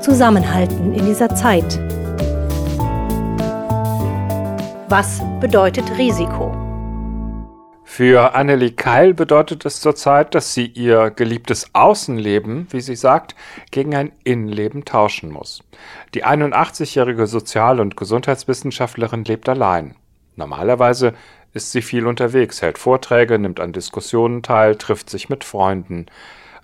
zusammenhalten in dieser Zeit? Was bedeutet Risiko? Für Annelie Keil bedeutet es zurzeit, dass sie ihr geliebtes Außenleben, wie sie sagt, gegen ein Innenleben tauschen muss. Die 81-jährige Sozial- und Gesundheitswissenschaftlerin lebt allein. Normalerweise ist sie viel unterwegs, hält Vorträge, nimmt an Diskussionen teil, trifft sich mit Freunden.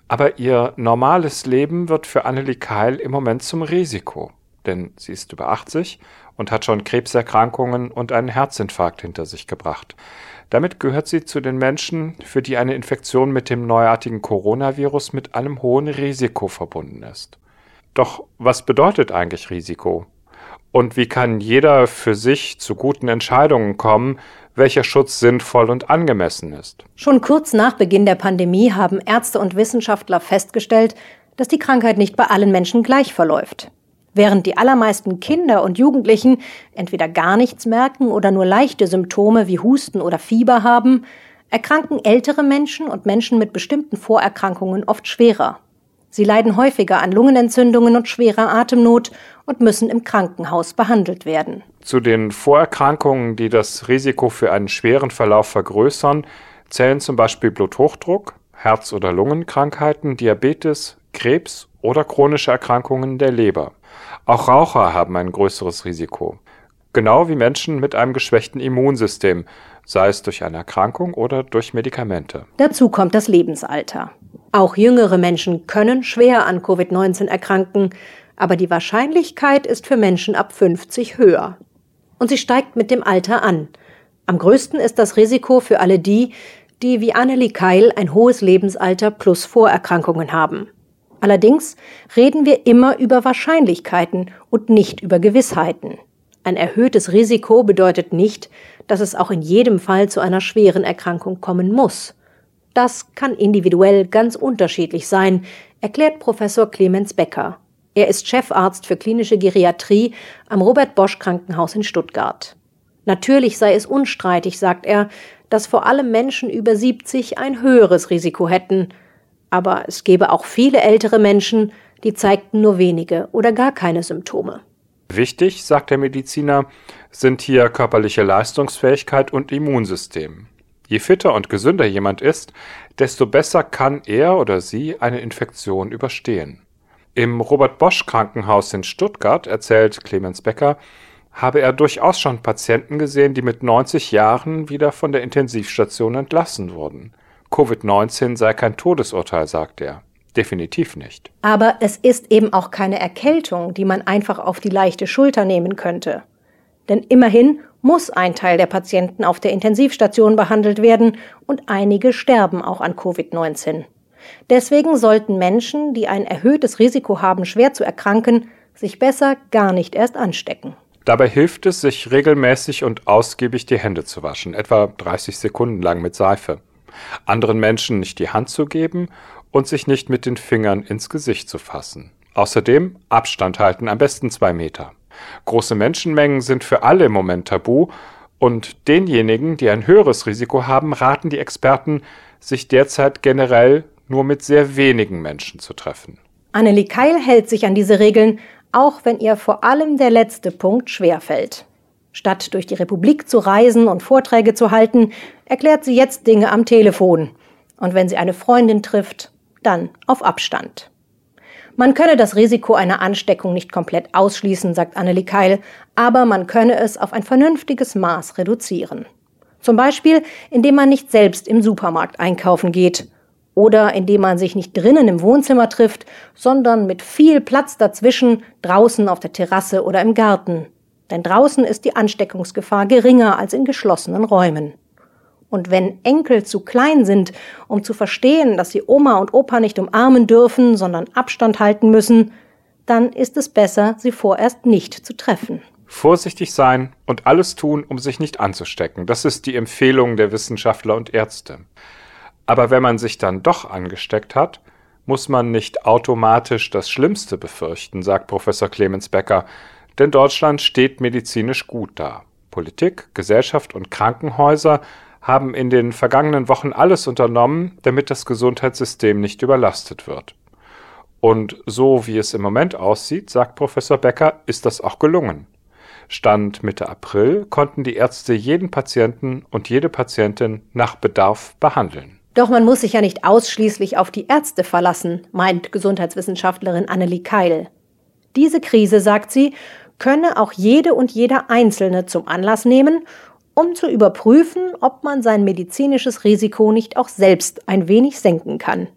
Aber ihr normales Leben wird für Annelie Keil im Moment zum Risiko. Denn sie ist über 80 und hat schon Krebserkrankungen und einen Herzinfarkt hinter sich gebracht. Damit gehört sie zu den Menschen, für die eine Infektion mit dem neuartigen Coronavirus mit einem hohen Risiko verbunden ist. Doch was bedeutet eigentlich Risiko? Und wie kann jeder für sich zu guten Entscheidungen kommen, welcher Schutz sinnvoll und angemessen ist? Schon kurz nach Beginn der Pandemie haben Ärzte und Wissenschaftler festgestellt, dass die Krankheit nicht bei allen Menschen gleich verläuft. Während die allermeisten Kinder und Jugendlichen entweder gar nichts merken oder nur leichte Symptome wie Husten oder Fieber haben, erkranken ältere Menschen und Menschen mit bestimmten Vorerkrankungen oft schwerer. Sie leiden häufiger an Lungenentzündungen und schwerer Atemnot und müssen im Krankenhaus behandelt werden. Zu den Vorerkrankungen, die das Risiko für einen schweren Verlauf vergrößern, zählen zum Beispiel Bluthochdruck, Herz- oder Lungenkrankheiten, Diabetes, Krebs oder chronische Erkrankungen der Leber. Auch Raucher haben ein größeres Risiko. Genau wie Menschen mit einem geschwächten Immunsystem, sei es durch eine Erkrankung oder durch Medikamente. Dazu kommt das Lebensalter. Auch jüngere Menschen können schwer an Covid-19 erkranken, aber die Wahrscheinlichkeit ist für Menschen ab 50 höher. Und sie steigt mit dem Alter an. Am größten ist das Risiko für alle die, die wie Annelie Keil ein hohes Lebensalter plus Vorerkrankungen haben. Allerdings reden wir immer über Wahrscheinlichkeiten und nicht über Gewissheiten. Ein erhöhtes Risiko bedeutet nicht, dass es auch in jedem Fall zu einer schweren Erkrankung kommen muss. Das kann individuell ganz unterschiedlich sein, erklärt Professor Clemens Becker. Er ist Chefarzt für klinische Geriatrie am Robert Bosch Krankenhaus in Stuttgart. Natürlich sei es unstreitig, sagt er, dass vor allem Menschen über 70 ein höheres Risiko hätten, aber es gäbe auch viele ältere Menschen, die zeigten nur wenige oder gar keine Symptome. Wichtig, sagt der Mediziner, sind hier körperliche Leistungsfähigkeit und Immunsystem. Je fitter und gesünder jemand ist, desto besser kann er oder sie eine Infektion überstehen. Im Robert Bosch Krankenhaus in Stuttgart, erzählt Clemens Becker, habe er durchaus schon Patienten gesehen, die mit 90 Jahren wieder von der Intensivstation entlassen wurden. Covid-19 sei kein Todesurteil, sagt er. Definitiv nicht. Aber es ist eben auch keine Erkältung, die man einfach auf die leichte Schulter nehmen könnte. Denn immerhin muss ein Teil der Patienten auf der Intensivstation behandelt werden und einige sterben auch an Covid-19. Deswegen sollten Menschen, die ein erhöhtes Risiko haben, schwer zu erkranken, sich besser gar nicht erst anstecken. Dabei hilft es, sich regelmäßig und ausgiebig die Hände zu waschen, etwa 30 Sekunden lang mit Seife anderen Menschen nicht die Hand zu geben und sich nicht mit den Fingern ins Gesicht zu fassen. Außerdem Abstand halten, am besten zwei Meter. Große Menschenmengen sind für alle im Moment tabu und denjenigen, die ein höheres Risiko haben, raten die Experten, sich derzeit generell nur mit sehr wenigen Menschen zu treffen. Annelie Keil hält sich an diese Regeln, auch wenn ihr vor allem der letzte Punkt schwerfällt. Statt durch die Republik zu reisen und Vorträge zu halten, erklärt sie jetzt Dinge am Telefon. Und wenn sie eine Freundin trifft, dann auf Abstand. Man könne das Risiko einer Ansteckung nicht komplett ausschließen, sagt Annelie Keil, aber man könne es auf ein vernünftiges Maß reduzieren. Zum Beispiel, indem man nicht selbst im Supermarkt einkaufen geht oder indem man sich nicht drinnen im Wohnzimmer trifft, sondern mit viel Platz dazwischen draußen auf der Terrasse oder im Garten denn draußen ist die Ansteckungsgefahr geringer als in geschlossenen Räumen. Und wenn Enkel zu klein sind, um zu verstehen, dass sie Oma und Opa nicht umarmen dürfen, sondern Abstand halten müssen, dann ist es besser, sie vorerst nicht zu treffen. Vorsichtig sein und alles tun, um sich nicht anzustecken. Das ist die Empfehlung der Wissenschaftler und Ärzte. Aber wenn man sich dann doch angesteckt hat, muss man nicht automatisch das Schlimmste befürchten, sagt Professor Clemens Becker, denn Deutschland steht medizinisch gut da. Politik, Gesellschaft und Krankenhäuser haben in den vergangenen Wochen alles unternommen, damit das Gesundheitssystem nicht überlastet wird. Und so wie es im Moment aussieht, sagt Professor Becker, ist das auch gelungen. Stand Mitte April konnten die Ärzte jeden Patienten und jede Patientin nach Bedarf behandeln. Doch man muss sich ja nicht ausschließlich auf die Ärzte verlassen, meint Gesundheitswissenschaftlerin Annelie Keil. Diese Krise, sagt sie, könne auch jede und jeder Einzelne zum Anlass nehmen, um zu überprüfen, ob man sein medizinisches Risiko nicht auch selbst ein wenig senken kann.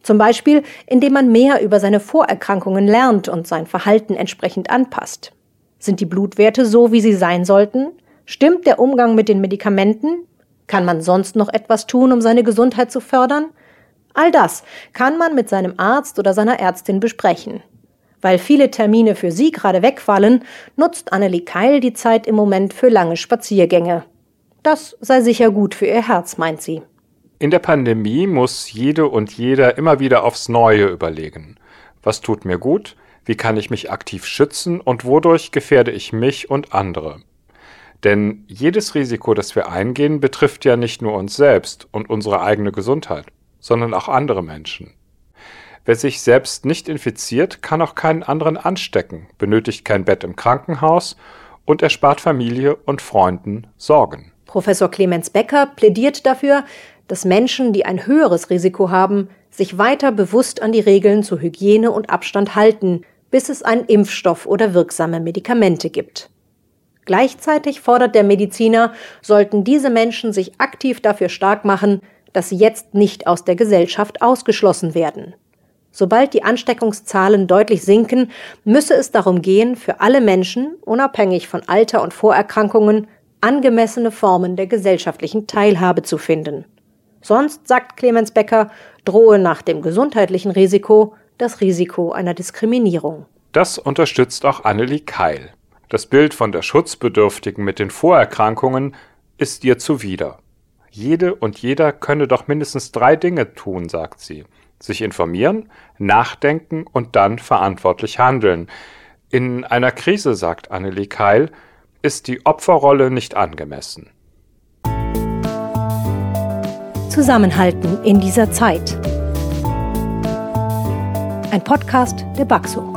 Zum Beispiel, indem man mehr über seine Vorerkrankungen lernt und sein Verhalten entsprechend anpasst. Sind die Blutwerte so, wie sie sein sollten? Stimmt der Umgang mit den Medikamenten? Kann man sonst noch etwas tun, um seine Gesundheit zu fördern? All das kann man mit seinem Arzt oder seiner Ärztin besprechen. Weil viele Termine für sie gerade wegfallen, nutzt Annelie Keil die Zeit im Moment für lange Spaziergänge. Das sei sicher gut für ihr Herz, meint sie. In der Pandemie muss jede und jeder immer wieder aufs Neue überlegen. Was tut mir gut? Wie kann ich mich aktiv schützen und wodurch gefährde ich mich und andere? Denn jedes Risiko, das wir eingehen, betrifft ja nicht nur uns selbst und unsere eigene Gesundheit, sondern auch andere Menschen. Wer sich selbst nicht infiziert, kann auch keinen anderen anstecken, benötigt kein Bett im Krankenhaus und erspart Familie und Freunden Sorgen. Professor Clemens Becker plädiert dafür, dass Menschen, die ein höheres Risiko haben, sich weiter bewusst an die Regeln zu Hygiene und Abstand halten, bis es einen Impfstoff oder wirksame Medikamente gibt. Gleichzeitig fordert der Mediziner, sollten diese Menschen sich aktiv dafür stark machen, dass sie jetzt nicht aus der Gesellschaft ausgeschlossen werden. Sobald die Ansteckungszahlen deutlich sinken, müsse es darum gehen, für alle Menschen, unabhängig von Alter und Vorerkrankungen, angemessene Formen der gesellschaftlichen Teilhabe zu finden. Sonst, sagt Clemens Becker, drohe nach dem gesundheitlichen Risiko das Risiko einer Diskriminierung. Das unterstützt auch Annelie Keil. Das Bild von der Schutzbedürftigen mit den Vorerkrankungen ist ihr zuwider. Jede und jeder könne doch mindestens drei Dinge tun, sagt sie. Sich informieren, nachdenken und dann verantwortlich handeln. In einer Krise, sagt Annelie Keil, ist die Opferrolle nicht angemessen. Zusammenhalten in dieser Zeit. Ein Podcast der Baxo.